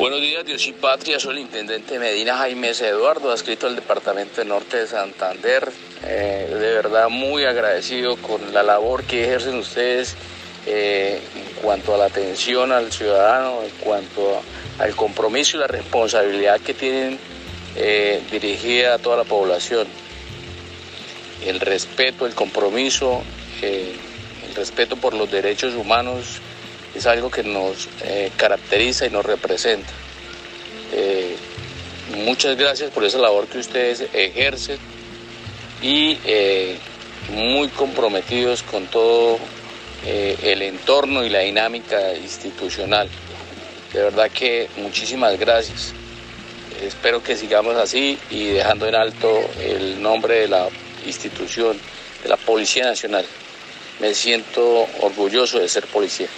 Buenos días, Dios y Patria. Soy el intendente Medina Jaime Eduardo, adscrito al Departamento de Norte de Santander. Eh, de verdad muy agradecido con la labor que ejercen ustedes eh, en cuanto a la atención al ciudadano, en cuanto al compromiso y la responsabilidad que tienen eh, dirigida a toda la población. El respeto, el compromiso, el respeto por los derechos humanos es algo que nos eh, caracteriza y nos representa. Eh, muchas gracias por esa labor que ustedes ejercen y eh, muy comprometidos con todo el entorno y la dinámica institucional. De verdad que muchísimas gracias. Espero que sigamos así y dejando en alto el nombre de la institución, de la Policía Nacional. Me siento orgulloso de ser policía.